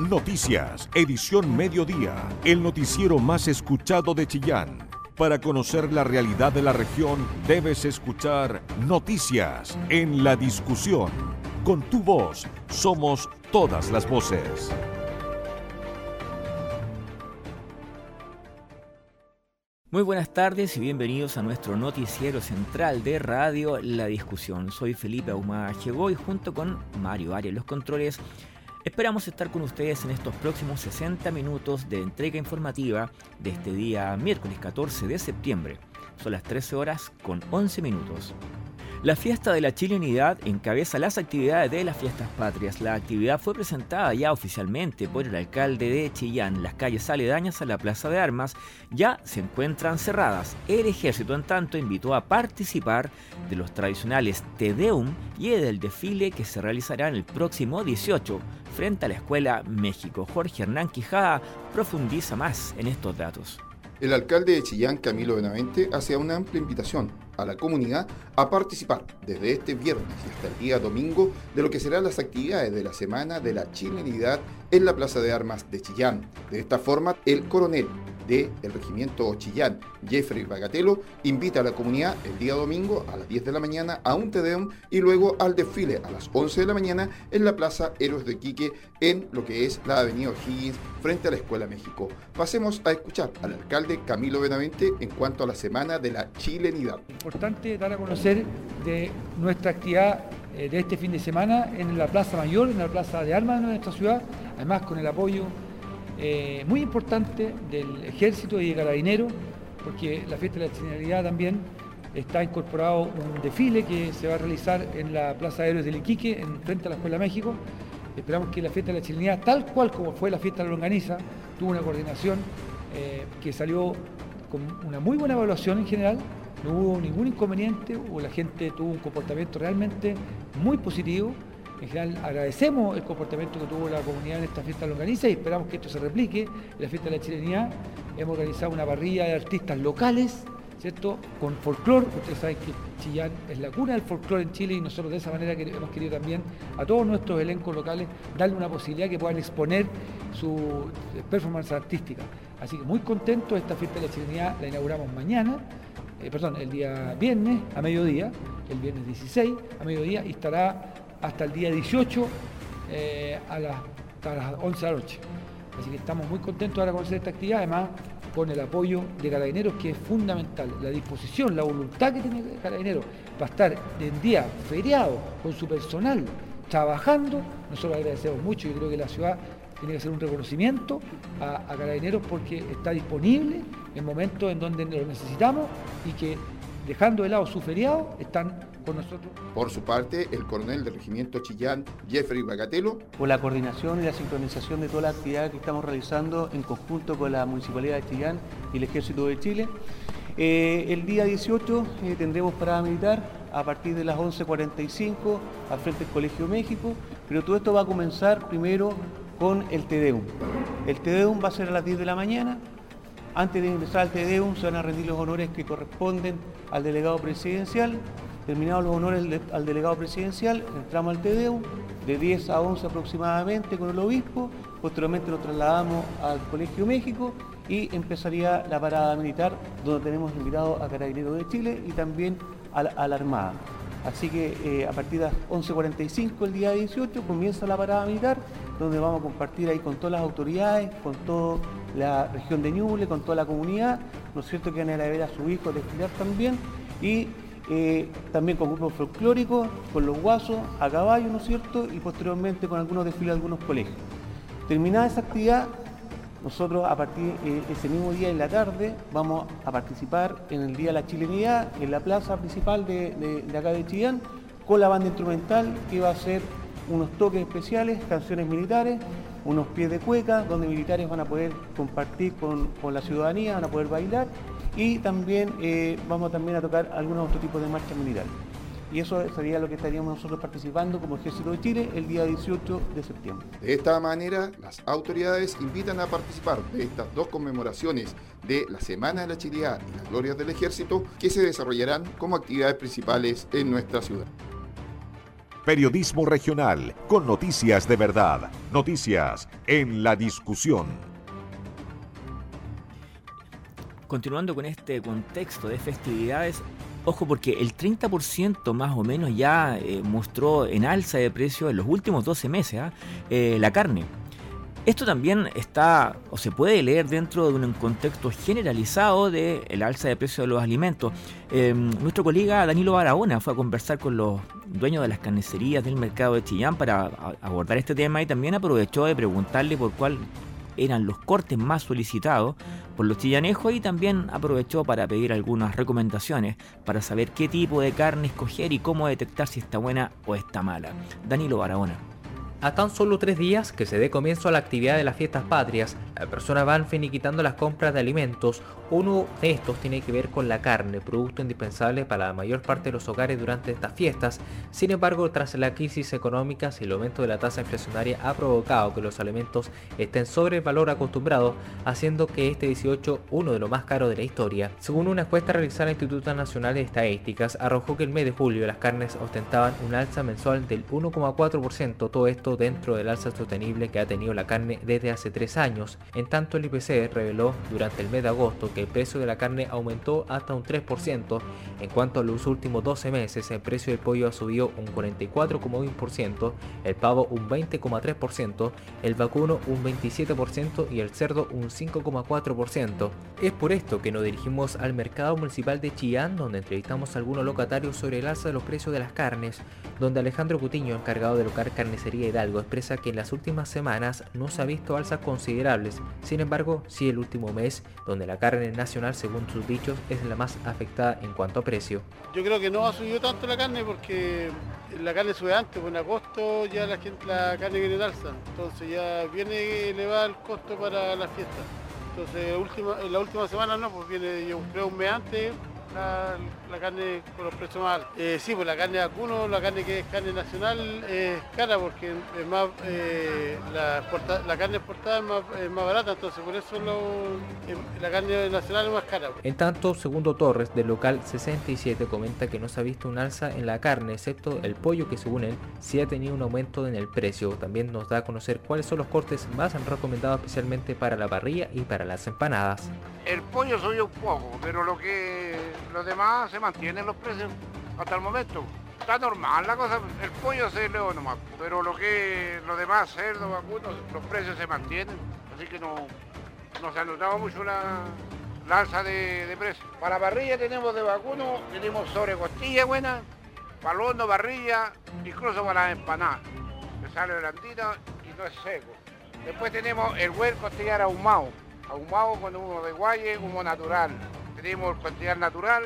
Noticias, edición mediodía, el noticiero más escuchado de Chillán. Para conocer la realidad de la región, debes escuchar Noticias en la discusión. Con tu voz, somos todas las voces. Muy buenas tardes y bienvenidos a nuestro noticiero central de Radio La Discusión. Soy Felipe Ahumada y junto con Mario Arias Los Controles. Esperamos estar con ustedes en estos próximos 60 minutos de entrega informativa de este día miércoles 14 de septiembre. Son las 13 horas con 11 minutos. La fiesta de la chilenidad encabeza las actividades de las fiestas patrias. La actividad fue presentada ya oficialmente por el alcalde de Chillán. Las calles aledañas a la Plaza de Armas ya se encuentran cerradas. El ejército, en tanto, invitó a participar de los tradicionales Tedeum y del desfile que se realizará en el próximo 18 frente a la Escuela México. Jorge Hernán Quijada profundiza más en estos datos. El alcalde de Chillán, Camilo Benavente, hace una amplia invitación a la comunidad a participar desde este viernes hasta el día domingo de lo que serán las actividades de la Semana de la Chilenidad en la Plaza de Armas de Chillán. De esta forma, el coronel del Regimiento Chillán, Jeffrey Bagatelo, invita a la comunidad el día domingo a las 10 de la mañana a un Tedeum y luego al desfile a las 11 de la mañana en la Plaza Héroes de Quique en lo que es la Avenida O'Higgins frente a la Escuela México. Pasemos a escuchar al alcalde Camilo Benavente en cuanto a la Semana de la Chilenidad. Importante dar a conocer de nuestra actividad eh, de este fin de semana en la Plaza Mayor, en la Plaza de Armas de nuestra ciudad, además con el apoyo eh, muy importante del ejército y de carabineros, porque la fiesta de la chilenidad también está incorporado un desfile que se va a realizar en la Plaza de Héroes del Iquique, en frente a la Escuela México. Esperamos que la fiesta de la chilenidad, tal cual como fue la fiesta de la longaniza, tuvo una coordinación eh, que salió con una muy buena evaluación en general, no hubo ningún inconveniente, o la gente tuvo un comportamiento realmente muy positivo. En general agradecemos el comportamiento que tuvo la comunidad en esta fiesta longaniza y esperamos que esto se replique en la fiesta de la chilenidad. Hemos organizado una parrilla de artistas locales, ¿cierto? Con folclore. Ustedes saben que Chillán es la cuna del folclore en Chile y nosotros de esa manera hemos querido también a todos nuestros elencos locales darle una posibilidad que puedan exponer su performance artística. Así que muy contentos, esta fiesta de la chilenidad la inauguramos mañana. Eh, perdón, el día viernes a mediodía, el viernes 16 a mediodía y estará hasta el día 18 eh, a, las, a, las, 11 de la noche. Así que estamos muy contentos ahora con esta actividad, además con el apoyo de Carabineros, que es fundamental, la disposición, la voluntad que tiene Carabineros para estar en día feriado con su personal trabajando. Nosotros agradecemos mucho, yo creo que la ciudad tiene que hacer un reconocimiento a, a Carabineros porque está disponible en momentos en donde lo necesitamos y que dejando de lado su feriado están con nosotros. Por su parte, el coronel del regimiento Chillán, Jeffrey Bagatelo. Por la coordinación y la sincronización de toda la actividad que estamos realizando en conjunto con la Municipalidad de Chillán y el Ejército de Chile. Eh, el día 18 eh, tendremos parada militar a partir de las 11.45 al frente del Colegio México, pero todo esto va a comenzar primero con el TEDEUM. El TEDEUM va a ser a las 10 de la mañana. Antes de empezar al TEDEUM se van a rendir los honores que corresponden al delegado presidencial Terminados los honores al delegado presidencial, entramos al TEDEU, de 10 a 11 aproximadamente con el obispo, posteriormente nos trasladamos al Colegio México y empezaría la parada militar, donde tenemos invitado a Carabineros de Chile y también a la, Armada. Así que eh, a partir de las 11.45 el día 18 comienza la parada militar, donde vamos a compartir ahí con todas las autoridades, con toda la región de Ñuble, con toda la comunidad, ¿no es cierto? Que van a ver a su hijo desfilar también. Y eh, también con grupos folclóricos, con los guasos, a caballo, ¿no es cierto? Y posteriormente con algunos desfiles de algunos colegios. Terminada esa actividad, nosotros a partir de eh, ese mismo día en la tarde vamos a participar en el Día de la Chilenidad en la plaza principal de, acá de Chillán con la banda instrumental que va a hacer unos toques especiales, canciones militares, unos pies de cueca donde militares van a poder compartir con, con la ciudadanía, van a poder bailar y también eh, vamos también a tocar algunos otros tipos de marcha militar. Y eso sería lo que estaríamos nosotros participando como Ejército de Chile el día 18 de septiembre. De esta manera, las autoridades invitan a participar de estas dos conmemoraciones de la Semana de la Chileidad y las Glorias del Ejército que se desarrollarán como actividades principales en nuestra ciudad. Periodismo regional con noticias de verdad. Noticias en la discusión. Continuando con este contexto de festividades, ojo porque el 30% más o menos ya eh, mostró en alza de precio en los últimos 12 meses ¿ah? eh, la carne. Esto también está o se puede leer dentro de un contexto generalizado del alza de precio de los alimentos. Em, nuestro colega Danilo Barahona fue a conversar con los dueños de las carnicerías del mercado de Chillán para abordar este tema y también aprovechó de preguntarle por cuál eran los cortes más solicitados por los chillanejos y también aprovechó para pedir algunas recomendaciones para saber qué tipo de carne escoger y cómo detectar si está buena o está mala. Danilo Barahona. A tan solo tres días que se dé comienzo a la actividad de las fiestas patrias, las personas van finiquitando las compras de alimentos. Uno de estos tiene que ver con la carne, producto indispensable para la mayor parte de los hogares durante estas fiestas. Sin embargo, tras la crisis económica y el aumento de la tasa inflacionaria ha provocado que los alimentos estén sobre el valor acostumbrado, haciendo que este 18 uno de los más caros de la historia. Según una encuesta realizada en el Instituto Nacional de Estadísticas, arrojó que el mes de julio las carnes ostentaban un alza mensual del 1,4%, todo esto dentro del alza sostenible que ha tenido la carne desde hace tres años. En tanto, el IPC reveló durante el mes de agosto que el precio de la carne aumentó hasta un 3%. En cuanto a los últimos 12 meses, el precio del pollo ha subido un 44,1%, el pavo un 20,3%, el vacuno un 27% y el cerdo un 5,4%. Es por esto que nos dirigimos al mercado municipal de Chillán, donde entrevistamos a algunos locatarios sobre el alza de los precios de las carnes, donde Alejandro Cutiño, encargado de local carnicería Hidalgo, expresa que en las últimas semanas no se ha visto alzas considerables, sin embargo, sí el último mes, donde la carne nacional, según sus dichos, es la más afectada en cuanto a precio. Yo creo que no ha subido tanto la carne porque la carne sube antes, pues en agosto ya la, gente, la carne viene en alza, entonces ya viene elevado el costo para la fiesta. Entonces en la última semana no, pues viene yo un mes antes carne con los precios más altos. Eh, sí, pues la carne de vacuno, la carne que es carne nacional es cara porque es más, eh, la, carne exportada es más, barata, entonces por eso eh, la carne nacional es más cara. En tanto, segundo Torres, del local 67, comenta que no se ha visto un alza en la carne, excepto el pollo que según él sí ha tenido un aumento en el precio. También nos da a conocer cuáles son los cortes más recomendados especialmente para la parrilla y para las empanadas. El pollo subió un poco, pero lo que los demás se mantienen los precios hasta el momento. Está normal la cosa, el pollo se elevó nomás, pero lo que los demás, cerdo, vacuno, los precios se mantienen, así que no, no se ha mucho la, alza de, de precios. Para parrilla tenemos de vacuno, tenemos sobre costilla buena, palondo, parrilla, incluso para las empanadas, que sale blandita y no es seco. Después tenemos el buen costillar ahumado, ahumado con humo de guaye, humo natural tenemos cantidad natural,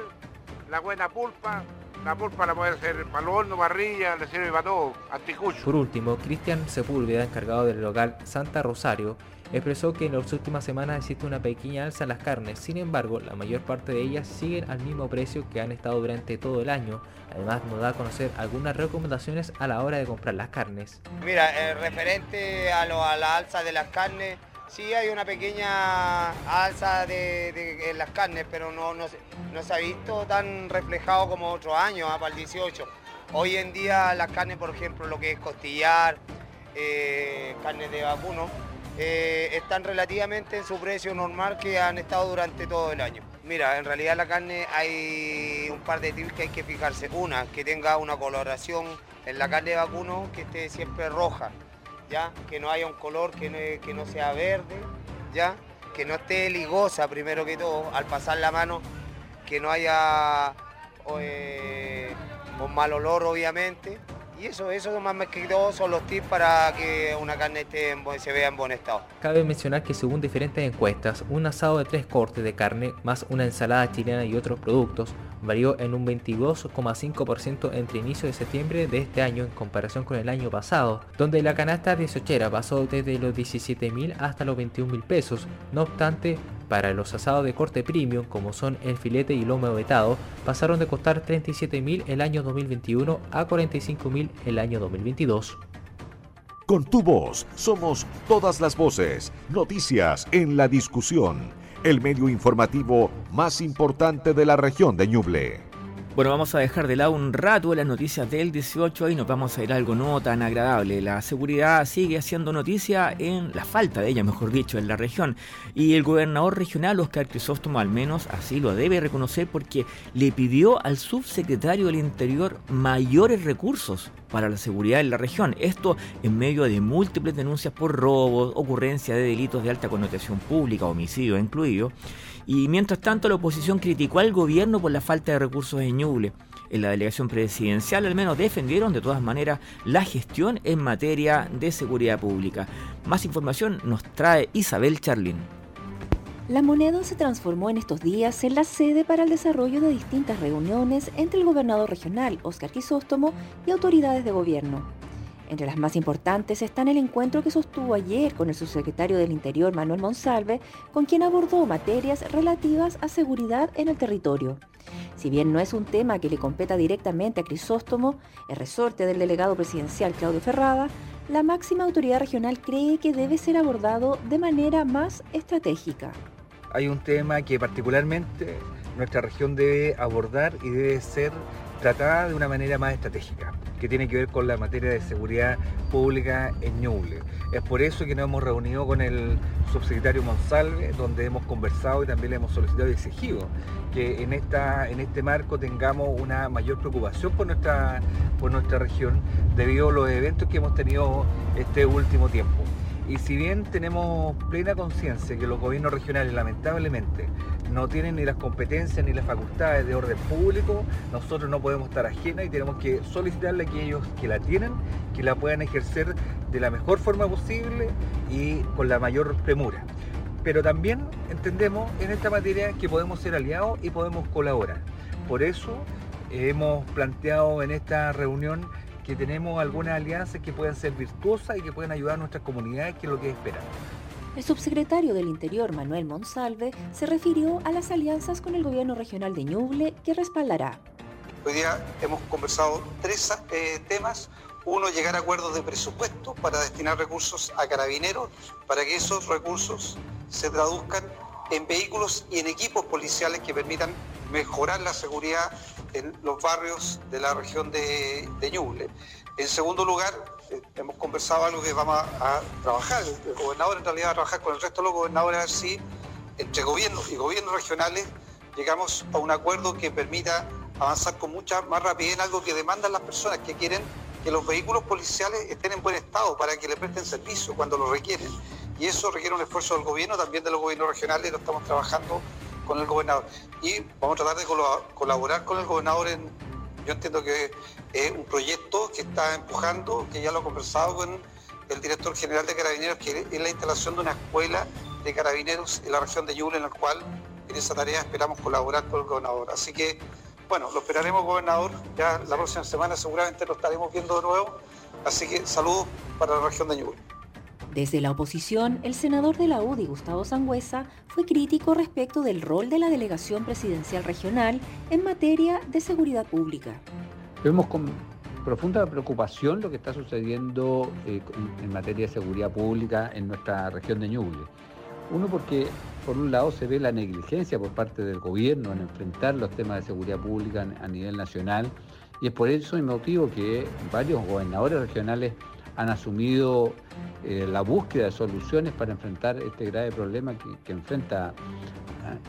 la buena pulpa, la pulpa la puede hacer para el horno, parrilla, le sirve para todo, anticucho. Por último, Cristian Sepúlveda, encargado del local Santa Rosario, expresó que en las últimas semanas existe una pequeña alza en las carnes, sin embargo, la mayor parte de ellas siguen al mismo precio que han estado durante todo el año. Además, nos da a conocer algunas recomendaciones a la hora de comprar las carnes. Mira, eh, referente a, a la alza de las carnes, Sí, hay una pequeña alza de, en las carnes, pero no, no, se ha visto tan reflejado como otros años, ¿ah? para el 18. Hoy en día las carnes, por ejemplo, lo que es costillar, eh, carnes de vacuno, eh, están relativamente en su precio normal que han estado durante todo el año. Mira, en realidad la carne hay un par de tips que hay que fijarse. Una, que tenga una coloración en la carne de vacuno que esté siempre roja ¿ya? Que no haya un color que no, que no sea verde, ¿ya? Que no esté ligosa primero que todo, al pasar la mano, que no haya eh, un mal olor obviamente, y eso, eso más que todo son los tips para que una carne esté se vea en buen estado. Cabe mencionar que según diferentes encuestas, un asado de tres cortes de carne más una ensalada chilena y otros productos varió en un 22,5% entre inicio de septiembre de este año en comparación con el año pasado, donde la canasta de sochera pasó desde los 17 mil hasta los 21 mil pesos. No obstante, para los asados de corte premium, como son el filete y lomo vetado, pasaron de costar 37.000 el año 2021 a 45.000 el año 2022. Con tu voz somos todas las voces, noticias en la discusión, el medio informativo más importante de la región de Ñuble. Bueno, vamos a dejar de lado un rato las noticias del 18 y nos vamos a ir a algo no tan agradable. La seguridad sigue haciendo noticia en la falta de ella, mejor dicho, en la región. Y el gobernador regional, Oscar Crisóstomo, al menos así lo debe reconocer porque le pidió al subsecretario del Interior mayores recursos para la seguridad en la región. Esto en medio de múltiples denuncias por robos, ocurrencia de delitos de alta connotación pública, homicidio incluido. Y mientras tanto la oposición criticó al gobierno por la falta de recursos en Ñuble. En la delegación presidencial al menos defendieron de todas maneras la gestión en materia de seguridad pública. Más información nos trae Isabel Charlín. La moneda se transformó en estos días en la sede para el desarrollo de distintas reuniones entre el gobernador regional, Oscar Quisóstomo, y autoridades de gobierno. Entre las más importantes están el encuentro que sostuvo ayer con el subsecretario del Interior Manuel Monsalve, con quien abordó materias relativas a seguridad en el territorio. Si bien no es un tema que le competa directamente a Crisóstomo, el resorte del delegado presidencial Claudio Ferrada, la máxima autoridad regional cree que debe ser abordado de manera más estratégica. Hay un tema que particularmente nuestra región debe abordar y debe ser tratada de una manera más estratégica que tiene que ver con la materia de seguridad pública en Ñuble. Es por eso que nos hemos reunido con el subsecretario Monsalve, donde hemos conversado y también le hemos solicitado y exigido que en, esta, en este marco tengamos una mayor preocupación por nuestra, por nuestra región debido a los eventos que hemos tenido este último tiempo. Y si bien tenemos plena conciencia que los gobiernos regionales lamentablemente no tienen ni las competencias ni las facultades de orden público, nosotros no podemos estar ajenas y tenemos que solicitarle a aquellos que la tienen, que la puedan ejercer de la mejor forma posible y con la mayor premura. Pero también entendemos en esta materia que podemos ser aliados y podemos colaborar. Por eso hemos planteado en esta reunión que tenemos algunas alianzas que puedan ser virtuosas y que puedan ayudar a nuestras comunidades, que es lo que esperamos. El subsecretario del Interior, Manuel Monsalve, se refirió a las alianzas con el gobierno regional de Ñuble que respaldará. Hoy día hemos conversado tres eh, temas. Uno, llegar a acuerdos de presupuesto para destinar recursos a carabineros, para que esos recursos se traduzcan en vehículos y en equipos policiales que permitan mejorar la seguridad en los barrios de la región de, de Ñuble. En segundo lugar, eh, hemos conversado algo que vamos a, trabajar, el gobernador en realidad va a trabajar con el resto de los gobernadores a ver si entre gobiernos y gobiernos regionales llegamos a un acuerdo que permita avanzar con mucha más rapidez en algo que demandan las personas que quieren que los vehículos policiales estén en buen estado para que le presten servicio cuando lo requieren. Y eso requiere un esfuerzo del gobierno, también de los gobiernos regionales, y lo estamos trabajando con el gobernador. Y vamos a tratar de colaborar con el gobernador en, yo entiendo que es un proyecto que está empujando, que ya lo he conversado con el director general de Carabineros, que es la instalación de una escuela de carabineros en la región de Yule, en la cual en esa tarea esperamos colaborar con el gobernador. Así que, bueno, lo esperaremos, gobernador. Ya la próxima semana seguramente lo estaremos viendo de nuevo. Así que saludos para la región de Ñuble. Desde la oposición, el senador de la UDI, Gustavo Sangüesa, fue crítico respecto del rol de la delegación presidencial regional en materia de seguridad pública. Vemos con profunda preocupación lo que está sucediendo eh, en materia de seguridad pública en nuestra región de Ñuble. Uno porque por un lado se ve la negligencia por parte del gobierno en enfrentar los temas de seguridad pública a nivel nacional y es por eso el motivo que varios gobernadores regionales han asumido eh, la búsqueda de soluciones para enfrentar este grave problema que, enfrenta,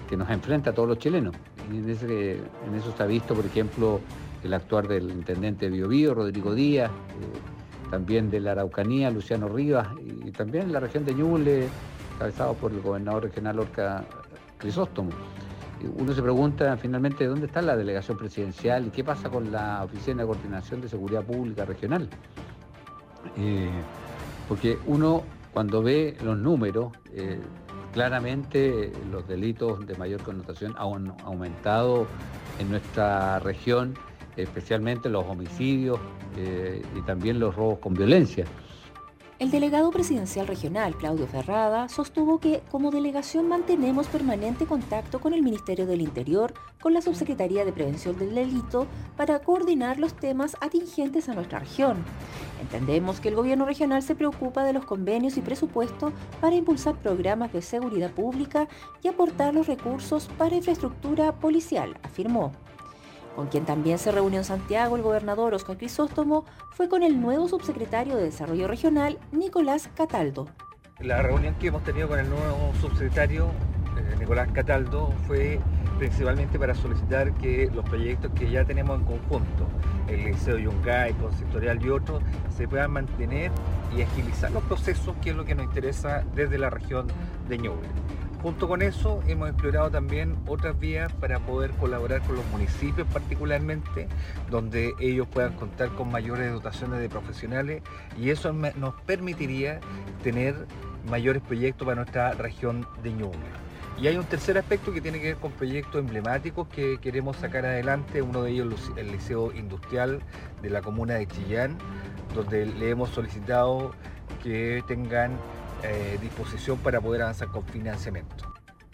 que nos enfrenta a todos los chilenos. Y en, eso se ha visto, por ejemplo, el actuar del intendente de Biobío, Rodrigo Díaz, eh, también de la Araucanía, Luciano Rivas, y también en la región de Ñuble, encabezado por el gobernador regional Orca Crisóstomo. Uno se pregunta finalmente dónde está la delegación presidencial y qué pasa con la Oficina de Coordinación de Seguridad Pública Regional. Eh, porque uno cuando ve los números, eh, claramente los delitos de mayor connotación han aumentado en nuestra región, especialmente los homicidios eh, y también los robos con violencia. El delegado presidencial regional, Claudio Ferrada, sostuvo que como delegación mantenemos permanente contacto con el Ministerio del Interior, con la Subsecretaría de Prevención del Delito, para coordinar los temas atingentes a nuestra región. Entendemos que el gobierno regional se preocupa de los convenios y presupuestos para impulsar programas de seguridad pública y aportar los recursos para infraestructura policial, afirmó. Con quien también se reunió en Santiago el gobernador Oscar Crisóstomo fue con el nuevo subsecretario de Desarrollo Regional, Nicolás Cataldo. La reunión que hemos tenido con el nuevo subsecretario, eh, Nicolás Cataldo, fue principalmente para solicitar que los proyectos que ya tenemos en conjunto, el Liceo Yungay, Consistorial y otros, se puedan mantener y agilizar los procesos, que es lo que nos interesa desde la región de Ñuble. Junto con eso hemos explorado también otras vías para poder colaborar con los municipios particularmente, donde ellos puedan contar con mayores dotaciones de profesionales y eso nos permitiría tener mayores proyectos para nuestra región de Ñuble. Y hay un tercer aspecto que tiene que ver con proyectos emblemáticos que queremos sacar adelante, uno de ellos el Liceo Industrial de la comuna de Chillán, donde le hemos solicitado que tengan eh, disposición para poder avanzar con financiamiento.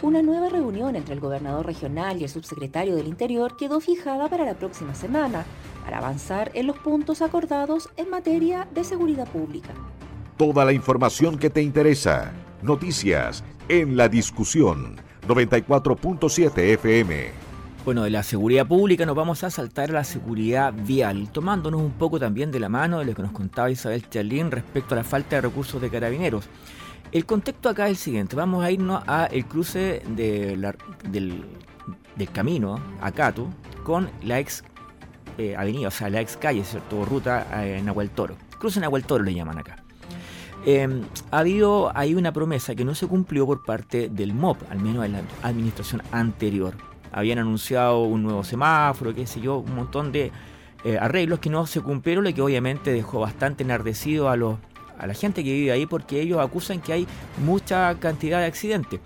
Una nueva reunión entre el gobernador regional y el subsecretario del Interior quedó fijada para la próxima semana, para avanzar en los puntos acordados en materia de seguridad pública. Toda la información que te interesa. Noticias en la discusión 94.7 FM. Bueno, de la seguridad pública nos vamos a saltar a la seguridad vial, tomándonos un poco también de la mano de lo que nos contaba Isabel Charlín respecto a la falta de recursos de carabineros. El contexto acá es el siguiente, vamos a irnos a el cruce del, camino a Cato con la ex eh, avenida, o sea, la ex calle, ¿cierto? Ruta eh, Nahuel Toro. Cruce Nahuel Toro le llaman acá. Em, ha habido ahí una promesa que no se cumplió por parte del MOP, al menos en la administración anterior habían anunciado un nuevo semáforo, qué sé yo, un montón de eh, arreglos que no se cumplieron, lo que obviamente dejó bastante enardecido a, los, a la gente que vive ahí porque ellos acusan que hay mucha cantidad de accidentes.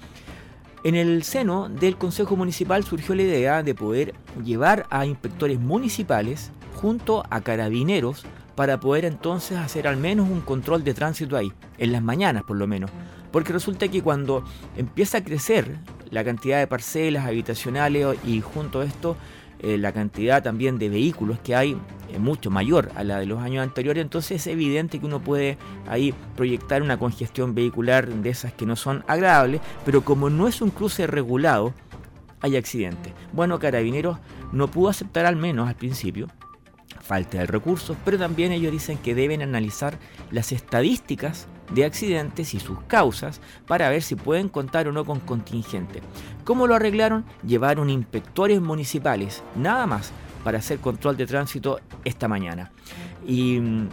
En el seno del Consejo Municipal surgió la idea de poder llevar a inspectores municipales junto a carabineros para poder entonces hacer al menos un control de tránsito ahí, en las mañanas por lo menos. Porque resulta que cuando empieza a crecer la cantidad de parcelas habitacionales y junto a esto eh, la cantidad también de vehículos que hay es mucho mayor a la de los años anteriores, entonces es evidente que uno puede ahí proyectar una congestión vehicular de esas que no son agradables, pero como no es un cruce regulado, hay accidentes. Bueno, Carabineros no pudo aceptar al menos al principio falta de recursos, pero también ellos dicen que deben analizar las estadísticas de accidentes y sus causas para ver si pueden contar o no con contingente. ¿Cómo lo arreglaron? Llevaron inspectores municipales, nada más, para hacer control de tránsito esta mañana. Y mm,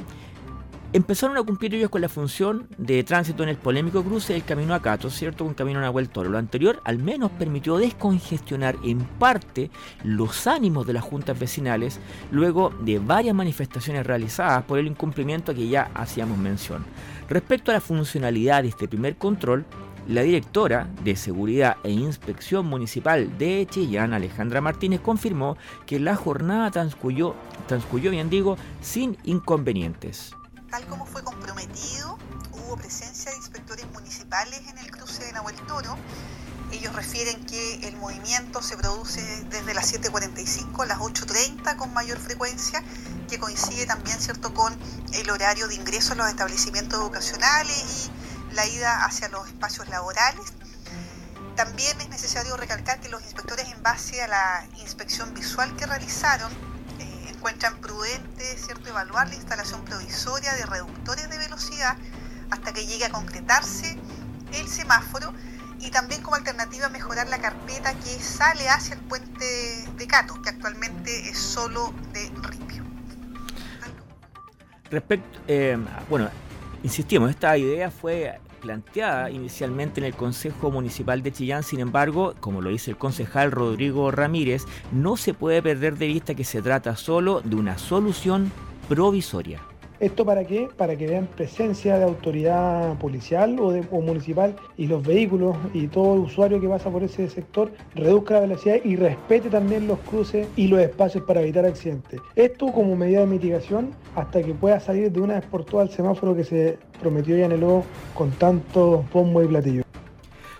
empezaron a cumplir ellos con la función de tránsito en el polémico cruce del camino a Cato, ¿cierto? Un camino a Nahuel Toro. Lo anterior al menos permitió descongestionar en parte los ánimos de las juntas vecinales luego de varias manifestaciones realizadas por el incumplimiento que ya hacíamos mención. Respecto a la funcionalidad de este primer control, la directora de Seguridad e Inspección Municipal de Chillán, Alejandra Martínez, confirmó que la jornada transcurrió, transcurrió bien digo, sin inconvenientes. Tal como fue comprometido, hubo presencia de inspectores municipales en el cruce de Nahuel Toro. Ellos refieren que el movimiento se produce desde las 7.45 a las 8.30 con mayor frecuencia, que coincide también ¿cierto? con el horario de ingreso a los establecimientos educacionales y la ida hacia los espacios laborales. También es necesario recalcar que los inspectores en base a la inspección visual que realizaron encuentran prudente ¿cierto? evaluar la instalación provisoria de reductores de velocidad hasta que llegue a concretarse el semáforo y también como alternativa mejorar la carpeta que sale hacia el puente de Cato, que actualmente es solo de ripio. Respecto, eh, bueno, insistimos, esta idea fue planteada inicialmente en el Consejo Municipal de Chillán, sin embargo, como lo dice el concejal Rodrigo Ramírez, no se puede perder de vista que se trata solo de una solución provisoria. ¿Esto para qué? Para que vean presencia de autoridad policial o, municipal y los vehículos y todo usuario que pasa por ese sector reduzca la velocidad y respete también los cruces y los espacios para evitar accidentes. Esto como medida de mitigación hasta que pueda salir de una vez por todas el semáforo que se prometió el O con tanto pombo y platillo.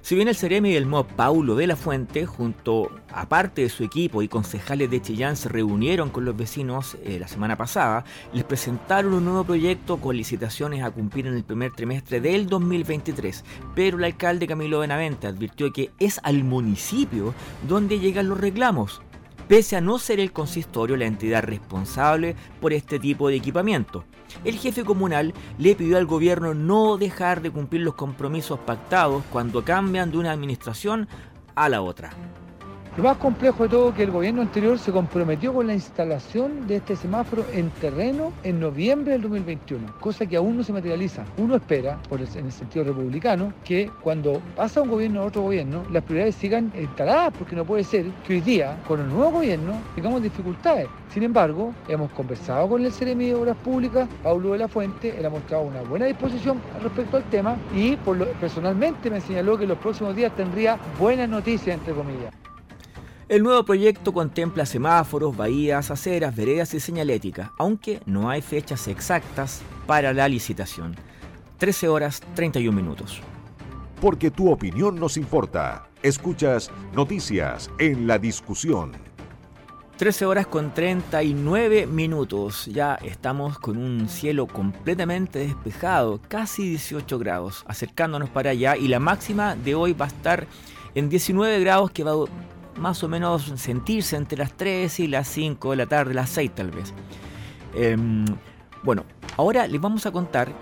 Si bien el Ceremi del MOB Paulo de la Fuente, junto a parte de su equipo y concejales de Chillán, se reunieron con los vecinos eh, la semana pasada, les presentaron un nuevo proyecto con licitaciones a cumplir en el primer trimestre del 2023. Pero el alcalde Camilo Benavente advirtió que es al municipio donde llegan los reclamos. pese a no ser el consistorio la entidad responsable por este tipo de equipamiento. El jefe comunal le pidió al gobierno no dejar de cumplir los compromisos pactados cuando cambian de una administración a la otra. Lo más complejo de todo es que el gobierno anterior se comprometió con la instalación de este semáforo en terreno en noviembre del 2021, cosa que aún no se materializa. Uno espera, en el sentido republicano, que cuando pasa un gobierno a otro gobierno, las prioridades sigan instaladas, porque no puede ser que hoy día, con el nuevo gobierno, tengamos dificultades. Sin embargo, hemos conversado con el Ceremi de Obras Públicas, Paulo de la Fuente, él ha mostrado una buena disposición respecto al tema y personalmente me señaló que los próximos días tendría buenas noticias, entre comillas. El nuevo proyecto contempla semáforos, bahías, aceras, veredas y señalética, aunque no hay fechas exactas para la licitación. 13 horas 31 minutos. Porque tu opinión nos importa. Escuchas noticias en la discusión. 13 horas con 39 minutos. Ya estamos con un cielo completamente despejado, casi 18 grados, acercándonos para allá y la máxima de hoy va a estar en 19 grados que va a más o menos sentirse entre las 3 y las 5 de la tarde, las 6 tal vez. Em, bueno, ahora les vamos a contar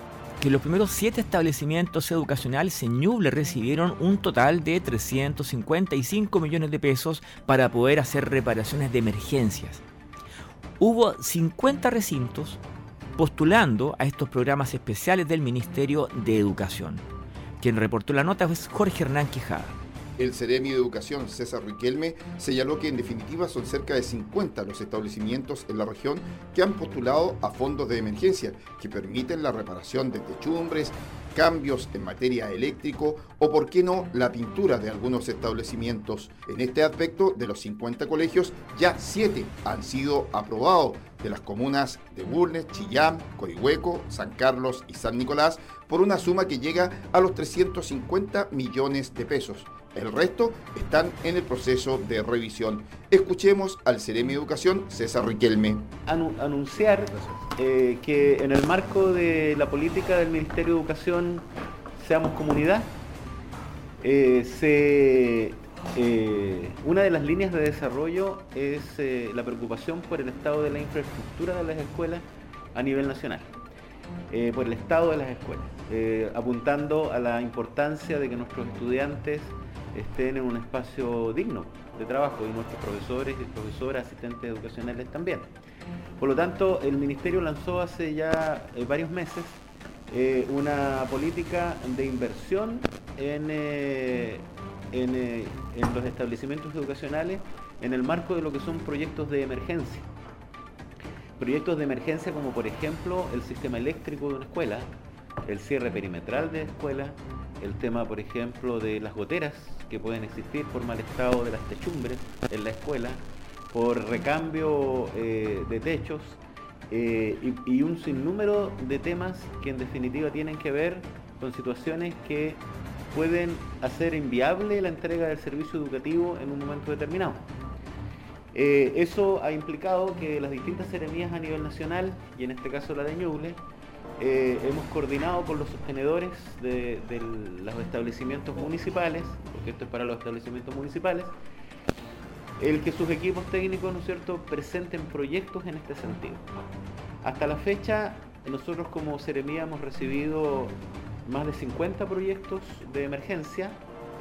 que los primeros 7 establecimientos educacionales en Ñuble recibieron un total de 355 millones de pesos para poder hacer reparaciones de emergencias. Hubo 50 recintos postulando a estos programas especiales del Ministerio de Educación. Quien reportó la nota fue Jorge Hernán Quijada. El Ceremi de Educación, César Riquelme, señaló que en definitiva son cerca de 50 los establecimientos en la región que han postulado a fondos de emergencia que permiten la reparación de techumbres, cambios en materia eléctrico o, por qué no, la pintura de algunos establecimientos. En este aspecto, de los 50 colegios, ya 7 han sido aprobados de las comunas de Bulnes, Chillán, Corihueco, San Carlos y San Nicolás por una suma que llega a los 350 millones de pesos. El resto están en el proceso de revisión. Escuchemos al Ceremi Educación, César Riquelme. anunciar eh, que en el marco de la política del Ministerio de Educación Seamos Comunidad, eh, eh, una de las líneas de desarrollo es la preocupación por el estado de la infraestructura de las escuelas a nivel nacional, por el estado de las escuelas, apuntando a la importancia de que nuestros estudiantes estén en un espacio digno de trabajo y nuestros profesores y profesoras, asistentes educacionales también. Por lo tanto, el Ministerio lanzó hace ya eh, varios meses eh, una política de inversión en, eh, en, los establecimientos educacionales en el marco de lo que son proyectos de emergencia. Proyectos de emergencia como por ejemplo el sistema eléctrico de una escuela, el cierre perimetral de escuela, el tema por ejemplo de las goteras que pueden existir por mal estado de las techumbres en la escuela, por recambio eh, de techos eh, y, un sinnúmero de temas que en definitiva tienen que ver con situaciones que pueden hacer inviable la entrega del servicio educativo en un momento determinado. Eh, eso ha implicado que las distintas seremías a nivel nacional, y en este caso la de Ñuble, eh, hemos coordinado con los sostenedores de, los establecimientos municipales, porque esto es para los establecimientos municipales, el que sus equipos técnicos, ¿no es cierto?, presenten proyectos en este sentido. Hasta la fecha, nosotros como Seremía hemos recibido más de 50 proyectos de emergencia,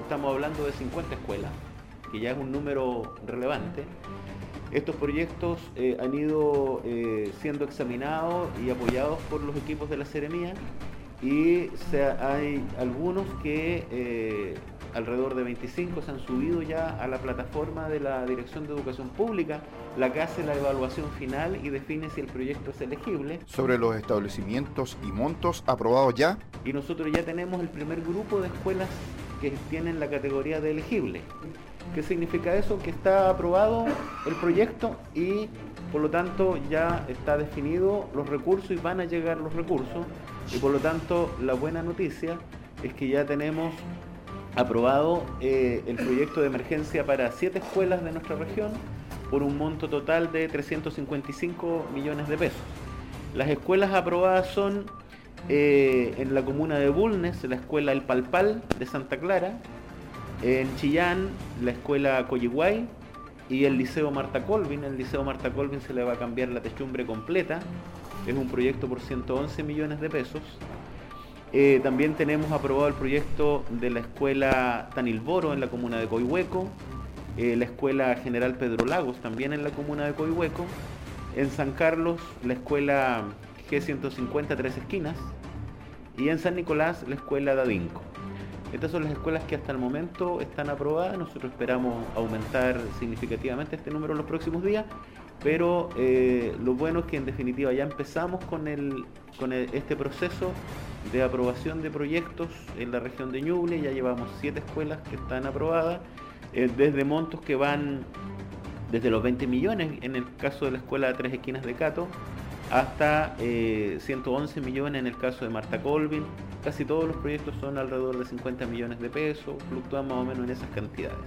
estamos hablando de 50 escuelas, que ya es un número relevante. Estos proyectos eh, han ido eh, siendo examinados y apoyados por los equipos de la Seremía y hay algunos que eh, alrededor de 25 se han subido ya a la plataforma de la Dirección de Educación Pública, la que hace la evaluación final y define si el proyecto es elegible. Sobre los establecimientos y montos aprobados ya. Y nosotros ya tenemos el primer grupo de escuelas que tienen la categoría de elegible. ¿Qué significa eso? Que está aprobado el proyecto y por lo tanto ya está definido los recursos y van a llegar los recursos. Y por lo tanto la buena noticia es que ya tenemos aprobado eh, el proyecto de emergencia para siete escuelas de nuestra región por un monto total de 355 millones de pesos. Las escuelas aprobadas son eh, en la comuna de Bulnes, la escuela El Palpal de Santa Clara, en Chillán, la escuela Coyiguay, y el Liceo Marta Colvin. El Liceo Marta Colvin se le va a cambiar la techumbre completa. Es un proyecto por 111 millones de pesos. Eh, también tenemos aprobado el proyecto de la escuela Tanilboro en la comuna de Coihueco, eh, la escuela General Pedro Lagos también en la comuna de Coihueco, en San Carlos la escuela G150 Tres Esquinas y en San Nicolás la escuela Dadinco. Estas son las escuelas que hasta el momento están aprobadas. Nosotros esperamos aumentar significativamente este número en los próximos días, pero eh, lo bueno es que en definitiva ya empezamos con, el, con este proceso de aprobación de proyectos en la región de Ñuble. Ya llevamos siete escuelas que están aprobadas, eh, desde montos que van desde los 20 millones en el caso de la escuela de Tres Esquinas de Cato, hasta 111 eh, millones en el caso de Marta Colvin. Casi todos los proyectos son alrededor de 50 millones de pesos, fluctúan más o menos en esas cantidades.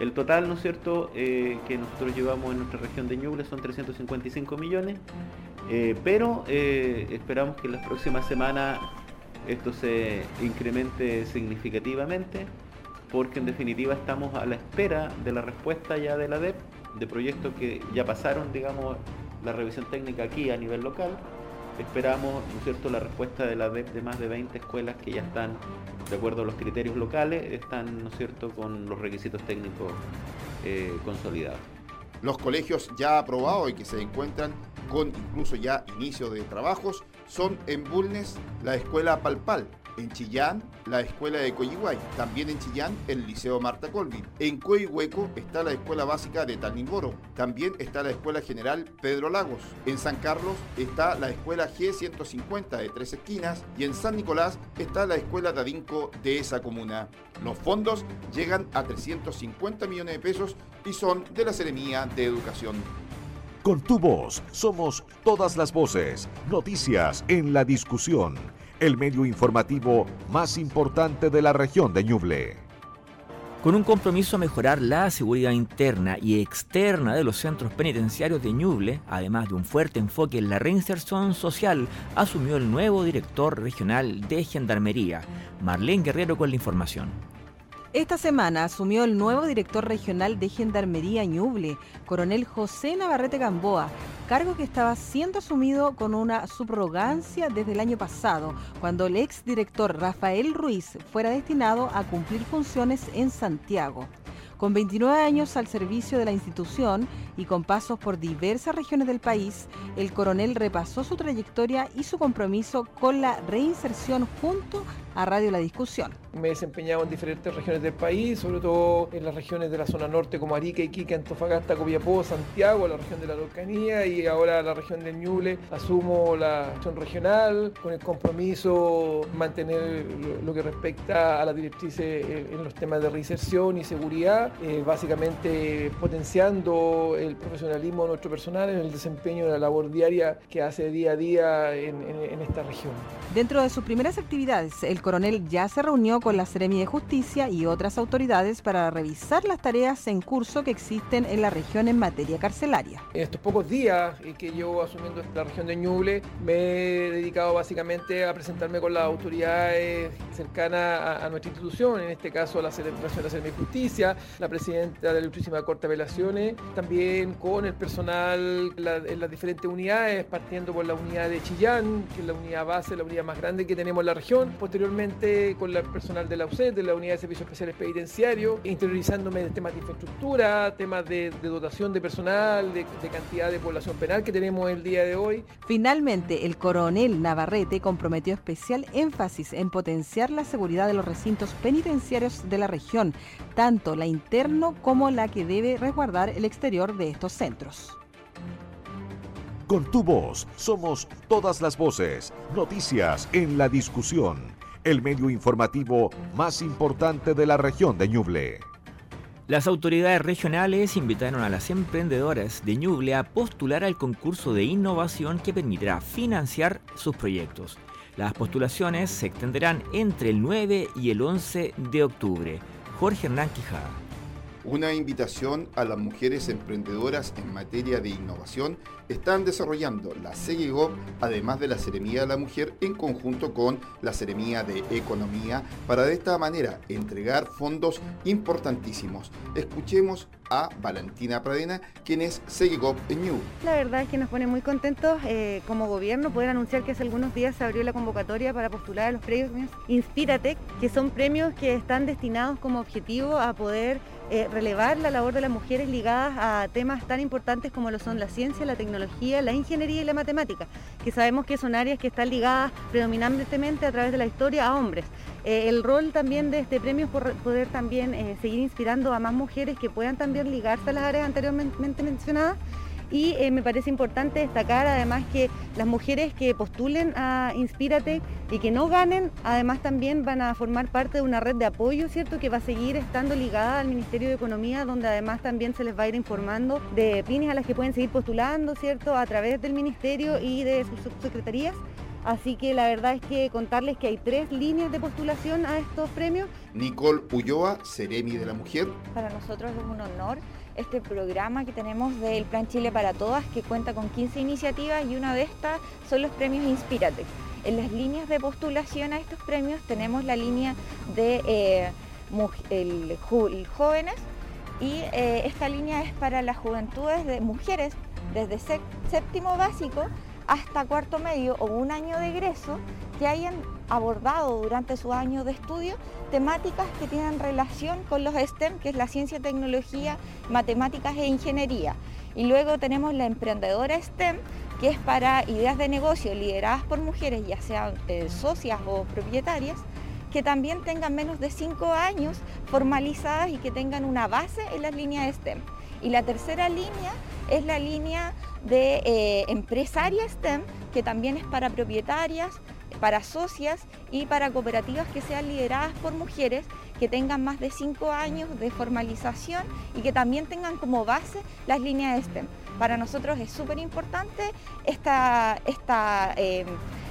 El total, ¿no es cierto?, eh, que nosotros llevamos en nuestra región de Ñuble son 355 millones, eh, pero esperamos que en las próximas semanas esto se incremente significativamente, porque en definitiva estamos a la espera de la respuesta ya de la DEP, de proyectos que ya pasaron, digamos, la revisión técnica aquí a nivel local. Esperamos, ¿no cierto?, la respuesta de la de más de 20 escuelas que ya están, de acuerdo a los criterios locales, están, ¿no cierto?, con los requisitos técnicos eh, consolidados. Los colegios ya aprobados y que se encuentran con incluso ya inicio de trabajos son en Bulnes la escuela Palpal, en Chillán, la escuela de Coyihuay. También en Chillán, el Liceo Marta Colvin. En Coihueco está la escuela básica de Tanilboro. También está la escuela general Pedro Lagos. En San Carlos está la escuela G150 de Tres Esquinas. Y en San Nicolás está la escuela Tadinco de esa comuna. Los fondos llegan a 350 millones de pesos y son de la Seremía de Educación. Con tu voz somos todas las voces. Noticias en la discusión el medio informativo más importante de la región de Ñuble. Con un compromiso a mejorar la seguridad interna y externa de los centros penitenciarios de Ñuble, además de un fuerte enfoque en la reinserción social, asumió el nuevo director regional de Gendarmería, Marlene Guerrero con la información. Esta semana asumió el nuevo director regional de Gendarmería Ñuble, coronel José Navarrete Gamboa, cargo que estaba siendo asumido con una subrogancia desde el año pasado, cuando el ex director Rafael Ruiz fuera destinado a cumplir funciones en Santiago. Con 29 años al servicio de la institución y con pasos por diversas regiones del país, el coronel repasó su trayectoria y su compromiso con la reinserción junto a Radio La Discusión. Me he desempeñado en diferentes regiones del país, sobre todo en las regiones de la zona norte como Arica, Iquique, Antofagasta, Copiapó, Santiago, la región de la Araucanía y ahora la región del Ñuble. Asumo la acción regional con el compromiso mantener lo que respecta a las directrices en los temas de reinserción y seguridad, eh, básicamente potenciando el profesionalismo de nuestro personal en el desempeño de la labor diaria que hace día a día en, en esta región. Dentro de sus primeras actividades, el coronel ya se reunió con la Seremi de Justicia y otras autoridades para revisar las tareas en curso que existen en la región en materia carcelaria. En estos pocos días que llevo asumiendo la región de Ñuble, me he dedicado básicamente a presentarme con las autoridades cercanas a, nuestra institución, en este caso la Seremi de Justicia, la presidenta de la Ultrísima Corte de Apelaciones, también con el personal en las diferentes unidades, partiendo por la unidad de Chillán, que es la unidad base, la unidad más grande que tenemos en la región, posteriormente con el personal de la UCED, de la Unidad de Servicios Especiales Penitenciarios, interiorizándome en temas de infraestructura, temas de, dotación de personal, de, de, cantidad de población penal que tenemos el día de hoy. Finalmente, el coronel Navarrete comprometió especial énfasis en potenciar la seguridad de los recintos penitenciarios de la región, tanto la interno como la que debe resguardar el exterior de estos centros. Con tu voz somos todas las voces. Noticias en la discusión el medio informativo más importante de la región de Ñuble. Las autoridades regionales invitaron a las emprendedoras de Ñuble a postular al concurso de innovación que permitirá financiar sus proyectos. Las postulaciones se extenderán entre el 9 y el 11 de octubre. Jorge Hernán Quijada. Una invitación a las mujeres emprendedoras en materia de innovación están desarrollando la CEGIGOP, además de la Seremía de la Mujer, en conjunto con la Seremía de Economía, para de esta manera entregar fondos importantísimos. Escuchemos a Valentina Pradena, quien es Segecop en New. La verdad es que nos pone muy contentos eh, como gobierno poder anunciar que hace algunos días se abrió la convocatoria para postular a los premios Inspiratec, que son premios que están destinados como objetivo a poder eh, relevar la labor de las mujeres ligadas a temas tan importantes como lo son la ciencia, la tecnología, la ingeniería y la matemática, que sabemos que son áreas que están ligadas predominantemente a través de la historia a hombres. Eh, el rol también de este premio es poder también eh, seguir inspirando a más mujeres que puedan también ligarse a las áreas anteriormente mencionadas y eh, me parece importante destacar además que las mujeres que postulen a Inspírate y que no ganen, además también van a formar parte de una red de apoyo, ¿cierto? Que va a seguir estando ligada al Ministerio de Economía, donde además también se les va a ir informando de pymes a las que pueden seguir postulando, ¿cierto? A través del Ministerio y de sus subsecretarías. Así que la verdad es que contarles que hay tres líneas de postulación a estos premios. Nicole Ulloa, Ceremi de la Mujer. Para nosotros es un honor este programa que tenemos del Plan Chile para Todas, que cuenta con 15 iniciativas y una de estas son los premios Inspírate. En las líneas de postulación a estos premios tenemos la línea de eh, jóvenes y eh, esta línea es para las juventudes de mujeres desde séptimo básico hasta cuarto medio o un año de egreso que hayan abordado durante su año de estudio temáticas que tienen relación con los STEM, que es la ciencia, tecnología, matemáticas e ingeniería. Y luego tenemos la emprendedora STEM, que es para ideas de negocio lideradas por mujeres, ya sean eh, socias o propietarias, que también tengan menos de cinco años formalizadas y que tengan una base en las líneas STEM. Y la tercera línea es la línea de eh, empresaria STEM, que también es para propietarias, para socias y para cooperativas que sean lideradas por mujeres que tengan más de cinco años de formalización y que también tengan como base las líneas de STEM. Para nosotros es súper importante esta, esta eh,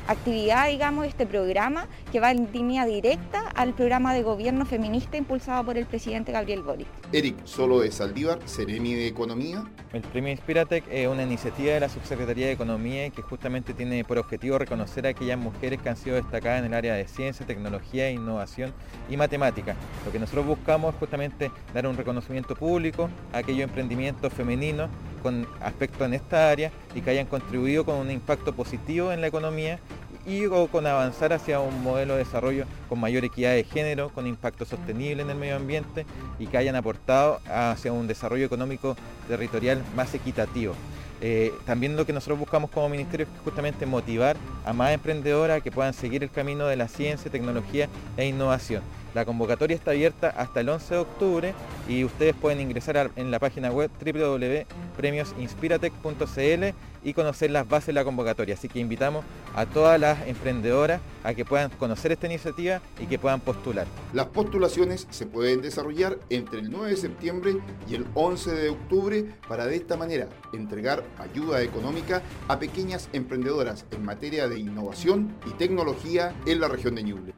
actividad, digamos, este programa que va en línea directa al programa de gobierno feminista impulsado por el presidente Gabriel Boric. Eric Solo de Saldívar, Seremi de Economía. El premio Inspiratec es una iniciativa de la Subsecretaría de Economía que justamente tiene por objetivo reconocer a aquellas mujeres que han sido destacadas en el área de ciencia, tecnología, innovación y matemática. Lo que nosotros buscamos es justamente dar un reconocimiento público a aquellos emprendimientos femeninos con aspectos en esta área y que hayan contribuido con un impacto positivo en la economía y con avanzar hacia un modelo de desarrollo con mayor equidad de género, con impacto sostenible en el medio ambiente y que hayan aportado hacia un desarrollo económico territorial más equitativo. Eh, también lo que nosotros buscamos como ministerio es justamente motivar a más emprendedoras que puedan seguir el camino de la ciencia, tecnología e innovación. La convocatoria está abierta hasta el 11 de octubre y ustedes pueden ingresar en la página web www.premiosinspiratec.cl y conocer las bases de la convocatoria. Así que invitamos a todas las emprendedoras a que puedan conocer esta iniciativa y que puedan postular. Las postulaciones se pueden desarrollar entre el 9 de septiembre y el 11 de octubre para de esta manera entregar ayuda económica a pequeñas emprendedoras en materia de innovación y tecnología en la región de Ñuble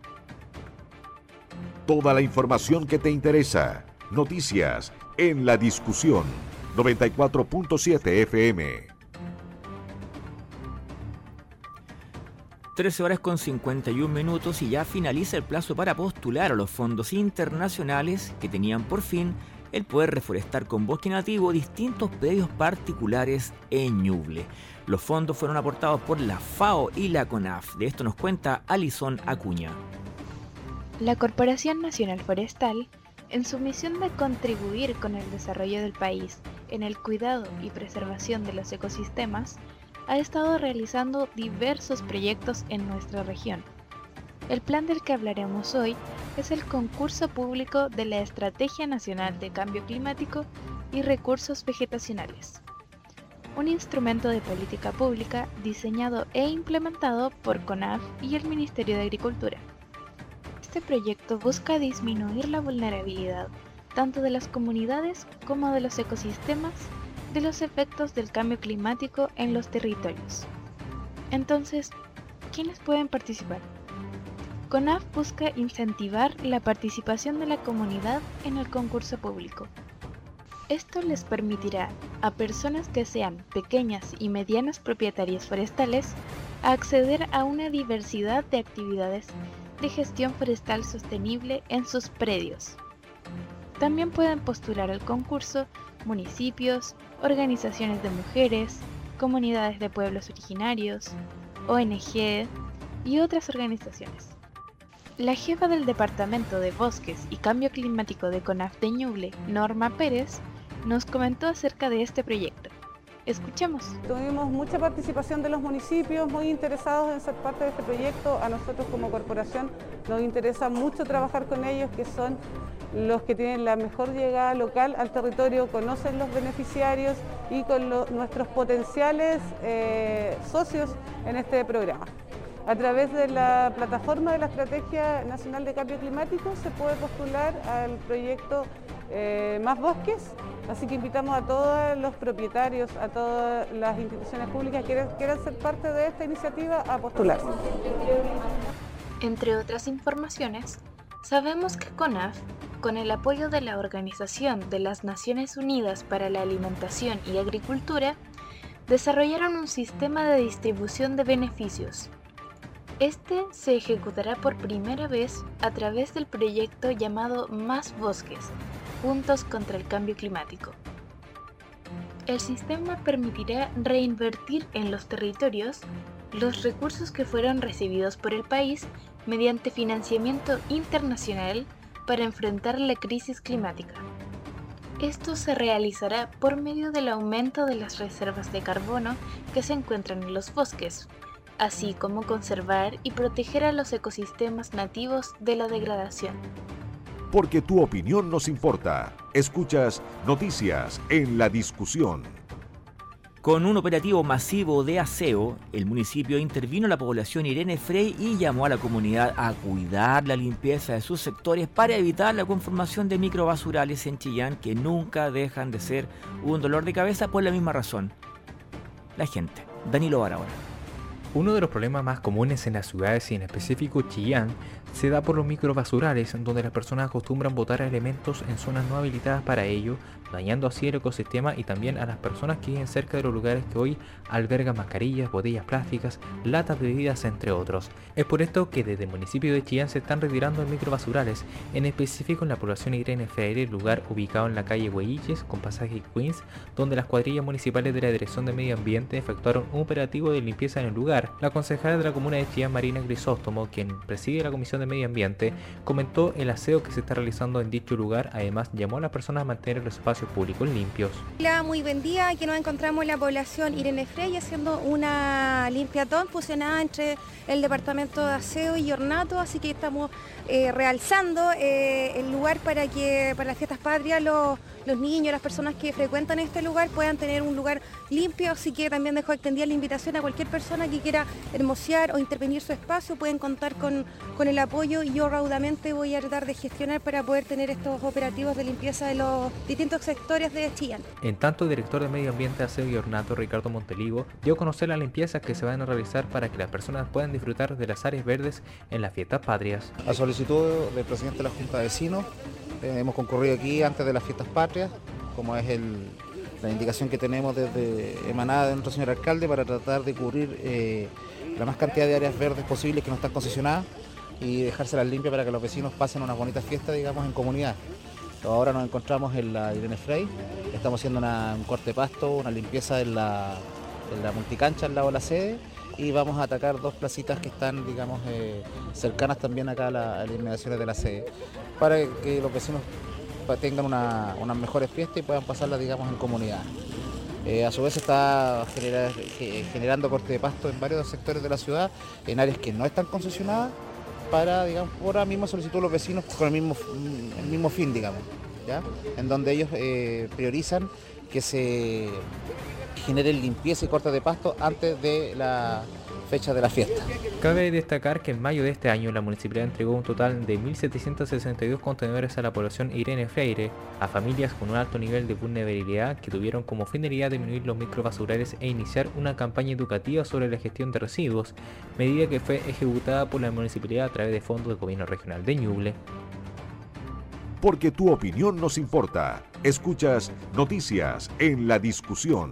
toda la información que te interesa. Noticias en la discusión 94.7 FM. 13 horas con 51 minutos y ya finaliza el plazo para postular a los fondos internacionales que tenían por fin el poder reforestar con bosque nativo distintos predios particulares en Ñuble. Los fondos fueron aportados por la FAO y la CONAF. De esto nos cuenta Alison Acuña. La Corporación Nacional Forestal, en su misión de contribuir con el desarrollo del país en el cuidado y preservación de los ecosistemas, ha estado realizando diversos proyectos en nuestra región. El plan del que hablaremos hoy es el concurso público de la Estrategia Nacional de Cambio Climático y Recursos Vegetacionales, un instrumento de política pública diseñado e implementado por CONAF y el Ministerio de Agricultura. Este proyecto busca disminuir la vulnerabilidad tanto de las comunidades como de los ecosistemas de los efectos del cambio climático en los territorios. Entonces, ¿quiénes pueden participar? CONAF busca incentivar la participación de la comunidad en el concurso público. Esto les permitirá a personas que sean pequeñas y medianas propietarias forestales acceder a una diversidad de actividades de gestión forestal sostenible en sus predios. También pueden postular al concurso municipios, organizaciones de mujeres, comunidades de pueblos originarios, ONG y otras organizaciones. La jefa del Departamento de Bosques y Cambio Climático de CONAF de Ñuble, Norma Pérez, nos comentó acerca de este proyecto. Escuchemos. Tuvimos mucha participación de los municipios muy interesados en ser parte de este proyecto. A nosotros como corporación nos interesa mucho trabajar con ellos, que son los que tienen la mejor llegada local al territorio, conocen los beneficiarios y con nuestros potenciales eh, socios en este programa. A través de la plataforma de la Estrategia Nacional de Cambio Climático se puede postular al proyecto eh, Más Bosques, así que invitamos a todos los propietarios, a todas las instituciones públicas que quieran ser parte de esta iniciativa a postularse. Entre otras informaciones, sabemos que CONAF, con el apoyo de la Organización de las Naciones Unidas para la Alimentación y Agricultura, desarrollaron un sistema de distribución de beneficios este se ejecutará por primera vez a través del proyecto llamado Más Bosques, Juntos contra el Cambio Climático. El sistema permitirá reinvertir en los territorios los recursos que fueron recibidos por el país mediante financiamiento internacional para enfrentar la crisis climática. Esto se realizará por medio del aumento de las reservas de carbono que se encuentran en los bosques, así como conservar y proteger a los ecosistemas nativos de la degradación. Porque tu opinión nos importa. Escuchas Noticias en la Discusión. Con un operativo masivo de aseo, el municipio intervino a la población Irene Frey y llamó a la comunidad a cuidar la limpieza de sus sectores para evitar la conformación de microbasurales en Chillán que nunca dejan de ser un dolor de cabeza por la misma razón. La gente. Danilo Barahona. Uno de los problemas más comunes en las ciudades y en específico Chillán se da por los microbasurales, donde las personas acostumbran botar elementos en zonas no habilitadas para ello, dañando así el ecosistema y también a las personas que viven cerca de los lugares que hoy albergan mascarillas, botellas plásticas, latas de bebidas, entre otros. Es por esto que desde el municipio de Chillán se están retirando microbasurales, en específico en la población Irene Freire, lugar ubicado en la calle Huelliches con pasaje Queens, donde las cuadrillas municipales de la Dirección de Medio Ambiente efectuaron un operativo de limpieza en el lugar. La concejala de la comuna de Chillán, Marina Grisóstomo, quien preside la comisión de Medio Ambiente, comentó el aseo que se está realizando en dicho lugar, además llamó a las personas a mantener los espacios públicos limpios. Hola, muy buen día, nos encontramos en la población Irene Frey haciendo una limpiatón fusionada entre el departamento de aseo y ornato, así que estamos eh, realzando eh, el lugar para que para las fiestas patrias los, los niños, las personas que frecuentan este lugar puedan tener un lugar limpio, así que también dejo extendida la invitación a cualquier persona que quiera hermosear o intervenir su espacio, pueden contar con, con el apoyo y yo raudamente voy a tratar de gestionar para poder tener estos operativos de limpieza de los distintos sectores de Chillán. En tanto, el director de Medio Ambiente, Aseo y Ornato, Ricardo Montelivo, dio a conocer las limpiezas que se van a realizar para que las personas puedan disfrutar de las áreas verdes en las fiestas patrias del presidente de la Junta de Vecinos. Eh, hemos concurrido aquí antes de las fiestas patrias, como es la indicación que tenemos desde emanada de nuestro señor alcalde para tratar de cubrir eh, la más cantidad de áreas verdes posibles que no están concesionadas y dejárselas limpias para que los vecinos pasen unas bonitas fiestas, digamos, en comunidad. Ahora nos encontramos en la Irene Frey, estamos haciendo un corte de pasto, una limpieza en en la multicancha al lado de la sede y vamos a atacar dos placitas que están, digamos, eh, cercanas también acá a, las inmediaciones de la sede, para que los vecinos tengan unas mejores fiestas y puedan pasarlas, digamos, en comunidad. Eh, a su vez está generando corte de pasto en varios sectores de la ciudad, en áreas que no están concesionadas, para, digamos, por ahora mismo solicitud los vecinos con el mismo, el mismo fin, digamos, ¿ya? en donde ellos eh, priorizan que se generen limpieza y corte de pasto antes de la fecha de la fiesta. Cabe destacar que en mayo de este año la municipalidad entregó un total de 1.762 contenedores a la población Irene Freire, a familias con un alto nivel de vulnerabilidad que tuvieron como finalidad disminuir los microbasurales e iniciar una campaña educativa sobre la gestión de residuos, medida que fue ejecutada por la municipalidad a través de fondos del gobierno regional de Ñuble. Porque tu opinión nos importa. Escuchas noticias en la discusión.